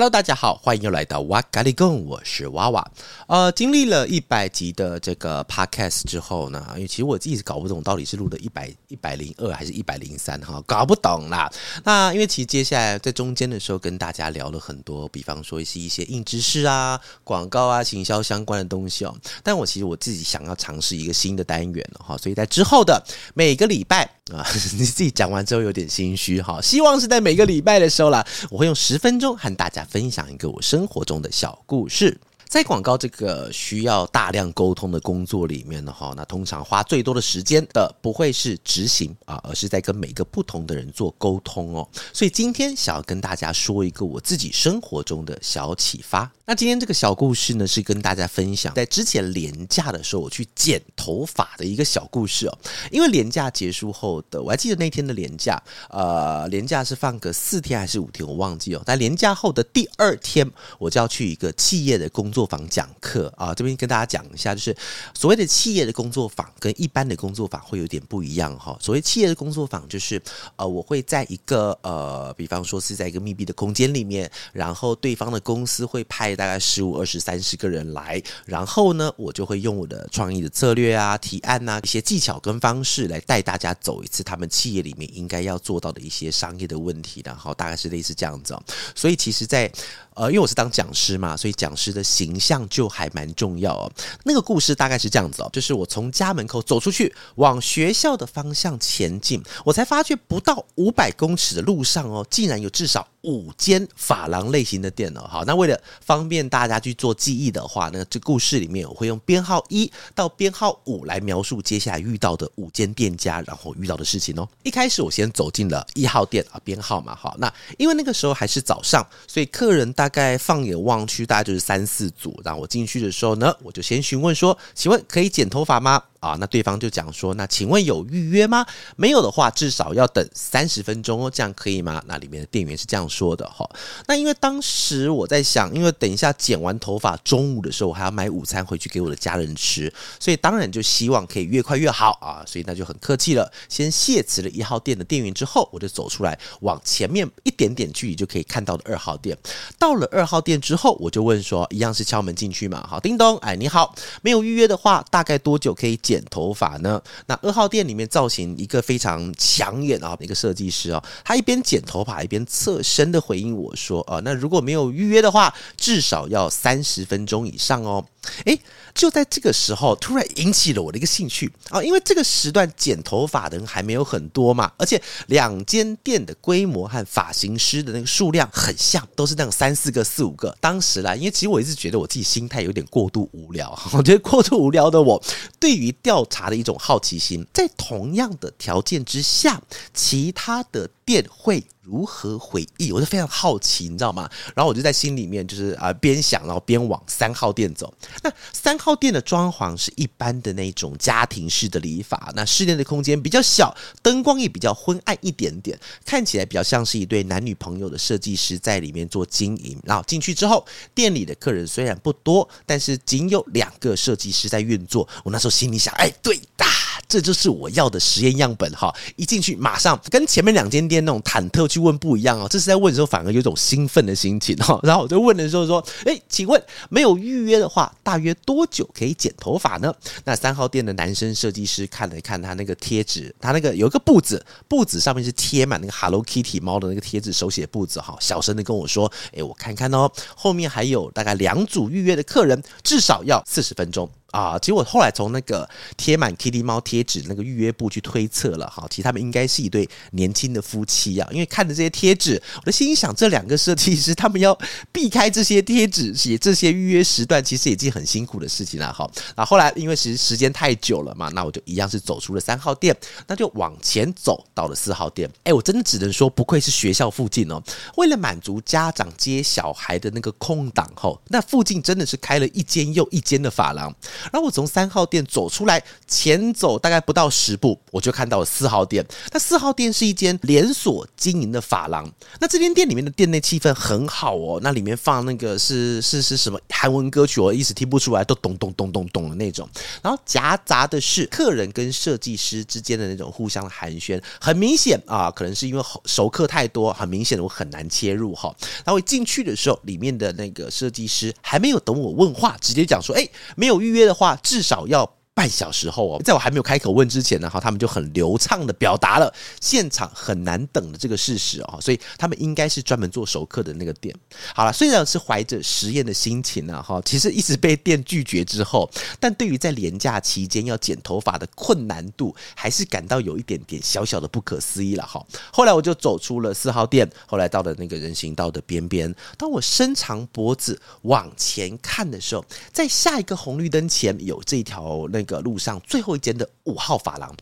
Hello，大家好，欢迎又来到哇咖喱贡，我是娃娃。呃，经历了一百集的这个 Podcast 之后呢，因为其实我自己是搞不懂到底是录的一百一百零二还是一百零三哈，搞不懂啦。那因为其实接下来在中间的时候跟大家聊了很多，比方说是一些硬知识啊、广告啊、行销相关的东西哦。但我其实我自己想要尝试一个新的单元哈，所以在之后的每个礼拜啊，你自己讲完之后有点心虚哈，希望是在每个礼拜的时候啦，我会用十分钟和大家。分享一个我生活中的小故事。在广告这个需要大量沟通的工作里面呢，哈，那通常花最多的时间的不会是执行啊，而是在跟每个不同的人做沟通哦。所以今天想要跟大家说一个我自己生活中的小启发。那今天这个小故事呢，是跟大家分享在之前连假的时候我去剪头发的一个小故事哦。因为连假结束后的，我还记得那天的连假，呃，连假是放个四天还是五天，我忘记哦。但连假后的第二天，我就要去一个企业的工作。作坊讲课啊，这边跟大家讲一下，就是所谓的企业的工作坊跟一般的工作坊会有点不一样哈。所谓企业的工作坊，就是呃，我会在一个呃，比方说是在一个密闭的空间里面，然后对方的公司会派大概十五、二十、三十个人来，然后呢，我就会用我的创意的策略啊、提案啊、一些技巧跟方式来带大家走一次他们企业里面应该要做到的一些商业的问题，然后大概是类似这样子。所以其实，在呃，因为我是当讲师嘛，所以讲师的形形象就还蛮重要哦。那个故事大概是这样子哦，就是我从家门口走出去，往学校的方向前进，我才发觉不到五百公尺的路上哦，竟然有至少五间发廊类型的店哦。好，那为了方便大家去做记忆的话，那这故事里面我会用编号一到编号五来描述接下来遇到的五间店家，然后遇到的事情哦。一开始我先走进了一号店啊，编号嘛，好，那因为那个时候还是早上，所以客人。大概放眼望去，大概就是三四组。然后我进去的时候呢，我就先询问说：“请问可以剪头发吗？”啊，那对方就讲说，那请问有预约吗？没有的话，至少要等三十分钟哦，这样可以吗？那里面的店员是这样说的哈。那因为当时我在想，因为等一下剪完头发，中午的时候我还要买午餐回去给我的家人吃，所以当然就希望可以越快越好啊。所以那就很客气了，先谢辞了一号店的店员之后，我就走出来，往前面一点点距离就可以看到的二号店。到了二号店之后，我就问说，一样是敲门进去嘛？好，叮咚，哎，你好，没有预约的话，大概多久可以剪头发呢？那二号店里面造型一个非常抢眼啊，一个设计师哦，他一边剪头发一边侧身的回应我说：“啊，那如果没有预约的话，至少要三十分钟以上哦。”诶，就在这个时候，突然引起了我的一个兴趣啊，因为这个时段剪头发的人还没有很多嘛，而且两间店的规模和发型师的那个数量很像，都是那种三四个、四五个。当时啦，因为其实我一直觉得我自己心态有点过度无聊，我觉得过度无聊的我，对于调查的一种好奇心，在同样的条件之下，其他的店会如何回忆？我就非常好奇，你知道吗？然后我就在心里面就是啊边想，然后边往三号店走。那三号店的装潢是一般的那种家庭式的理法，那室内的空间比较小，灯光也比较昏暗一点点，看起来比较像是一对男女朋友的设计师在里面做经营。然后进去之后，店里的客人虽然不多，但是仅有两个设计师在运作。我那时候心里想，哎，对的。这就是我要的实验样本哈！一进去马上跟前面两间店那种忐忑去问不一样哦，这是在问的时候反而有种兴奋的心情哈。然后我就问的时候说：“诶，请问没有预约的话，大约多久可以剪头发呢？”那三号店的男生设计师看了一看他那个贴纸，他那个有一个布子，布子上面是贴满那个 Hello Kitty 猫的那个贴纸，手写布子哈，小声的跟我说：“诶，我看看哦，后面还有大概两组预约的客人，至少要四十分钟。”啊，结果后来从那个贴满 Kitty 猫贴纸那个预约簿去推测了哈，其实他们应该是一对年轻的夫妻啊，因为看着这些贴纸，我的心想，这两个设计师他们要避开这些贴纸，写这些预约时段，其实已经很辛苦的事情了哈。那后来因为时时间太久了嘛，那我就一样是走出了三号店，那就往前走到了四号店。哎，我真的只能说，不愧是学校附近哦。为了满足家长接小孩的那个空档后，那附近真的是开了一间又一间的发廊。然后我从三号店走出来，前走大概不到十步，我就看到了四号店。那四号店是一间连锁经营的发廊。那这间店里面的店内气氛很好哦，那里面放那个是是是什么韩文歌曲，我一时听不出来，都咚咚咚咚咚的那种。然后夹杂的是客人跟设计师之间的那种互相的寒暄，很明显啊，可能是因为熟客太多，很明显的我很难切入哈。然后我进去的时候，里面的那个设计师还没有等我问话，直接讲说：“哎，没有预约的话，至少要。”半小时后哦，在我还没有开口问之前呢，哈，他们就很流畅的表达了现场很难等的这个事实哦，所以他们应该是专门做熟客的那个店。好了，虽然是怀着实验的心情呢，哈，其实一直被店拒绝之后，但对于在连假期间要剪头发的困难度，还是感到有一点点小小的不可思议了哈。后来我就走出了四号店，后来到了那个人行道的边边，当我伸长脖子往前看的时候，在下一个红绿灯前有这条那那。个路上最后一间的五号发廊，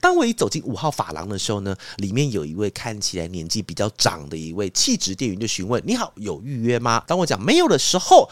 当我一走进五号发廊的时候呢，里面有一位看起来年纪比较长的一位气质店员就询问：“你好，有预约吗？”当我讲没有的时候，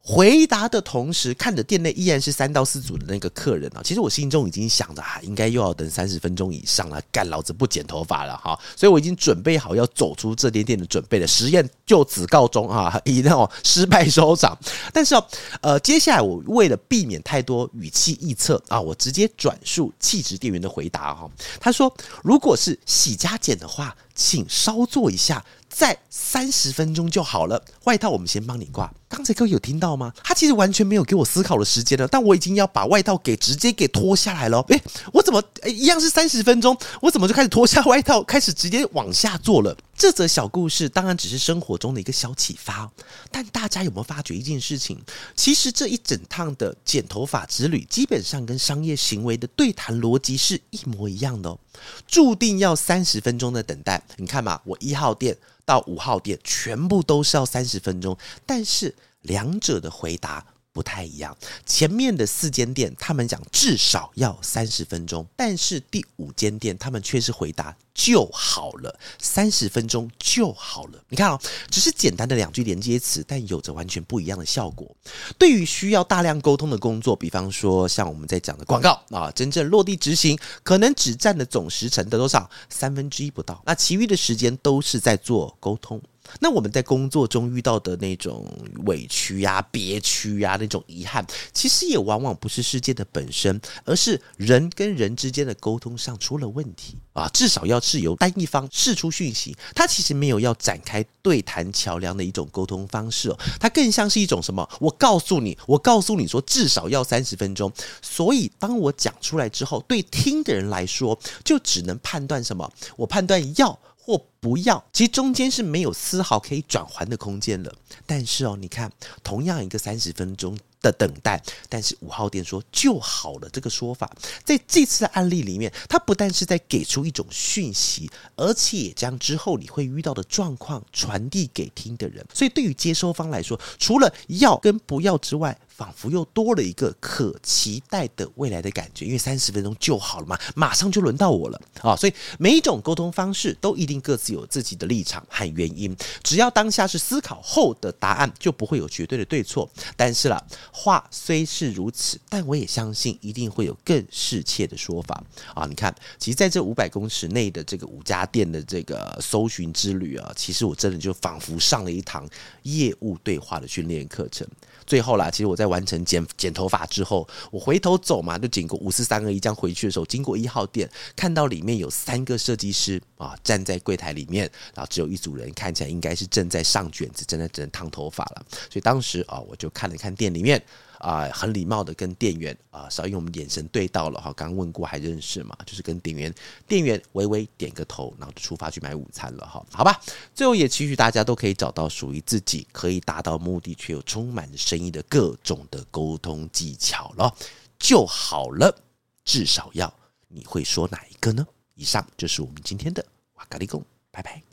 回答的同时，看着店内依然是三到四组的那个客人啊，其实我心中已经想着啊，应该又要等三十分钟以上了，干老子不剪头发了哈，所以我已经准备好要走出这间店的准备了。实验就此告终啊，以那种失败收场。但是哦，呃，接下来我为了避免太多语气臆测啊，我直接转述气质店员的回答哈。他说，如果是洗加剪的话，请稍坐一下。再三十分钟就好了，外套我们先帮你挂。刚才各位有听到吗？他其实完全没有给我思考的时间了，但我已经要把外套给直接给脱下来了。诶，我怎么诶一样是三十分钟，我怎么就开始脱下外套，开始直接往下做了？这则小故事当然只是生活中的一个小启发，但大家有没有发觉一件事情？其实这一整趟的剪头发之旅，基本上跟商业行为的对谈逻辑是一模一样的哦，注定要三十分钟的等待。你看嘛，我一号店。到五号店全部都是要三十分钟，但是两者的回答不太一样。前面的四间店他们讲至少要三十分钟，但是第五间店他们却是回答。就好了，三十分钟就好了。你看哦，只是简单的两句连接词，但有着完全不一样的效果。对于需要大量沟通的工作，比方说像我们在讲的广告啊，真正落地执行，可能只占的总时程的多少？三分之一不到。那其余的时间都是在做沟通。那我们在工作中遇到的那种委屈呀、憋屈呀、那种遗憾，其实也往往不是事件的本身，而是人跟人之间的沟通上出了问题啊。至少要是由单一方释出讯息，他其实没有要展开对谈桥梁的一种沟通方式哦，它更像是一种什么？我告诉你，我告诉你说至少要三十分钟，所以当我讲出来之后，对听的人来说，就只能判断什么？我判断要。或不要，其实中间是没有丝毫可以转圜的空间了。但是哦，你看，同样一个三十分钟的等待，但是五号店说就好了这个说法，在这次的案例里面，它不但是在给出一种讯息，而且也将之后你会遇到的状况传递给听的人。所以对于接收方来说，除了要跟不要之外，仿佛又多了一个可期待的未来的感觉，因为三十分钟就好了嘛，马上就轮到我了啊！所以每一种沟通方式都一定各自有自己的立场和原因，只要当下是思考后的答案，就不会有绝对的对错。但是啦，话虽是如此，但我也相信一定会有更适切的说法啊！你看，其实在这五百公尺内的这个五家店的这个搜寻之旅啊，其实我真的就仿佛上了一堂业务对话的训练课程。最后啦，其实我在完成剪剪头发之后，我回头走嘛，就经过五四三二一这样回去的时候，经过一号店，看到里面有三个设计师啊站在柜台里里面，然后只有一组人，看起来应该是正在上卷子，正在正在烫头发了。所以当时啊，我就看了看店里面。啊、很礼貌的跟店员啊，稍、呃、因为我们眼神对到了哈，刚问过还认识嘛，就是跟店员店员微微点个头，然后就出发去买午餐了哈，好吧。最后也期许大家都可以找到属于自己可以达到目的却又充满生意的各种的沟通技巧了，就好了。至少要你会说哪一个呢？以上就是我们今天的哇咖哩贡，拜拜。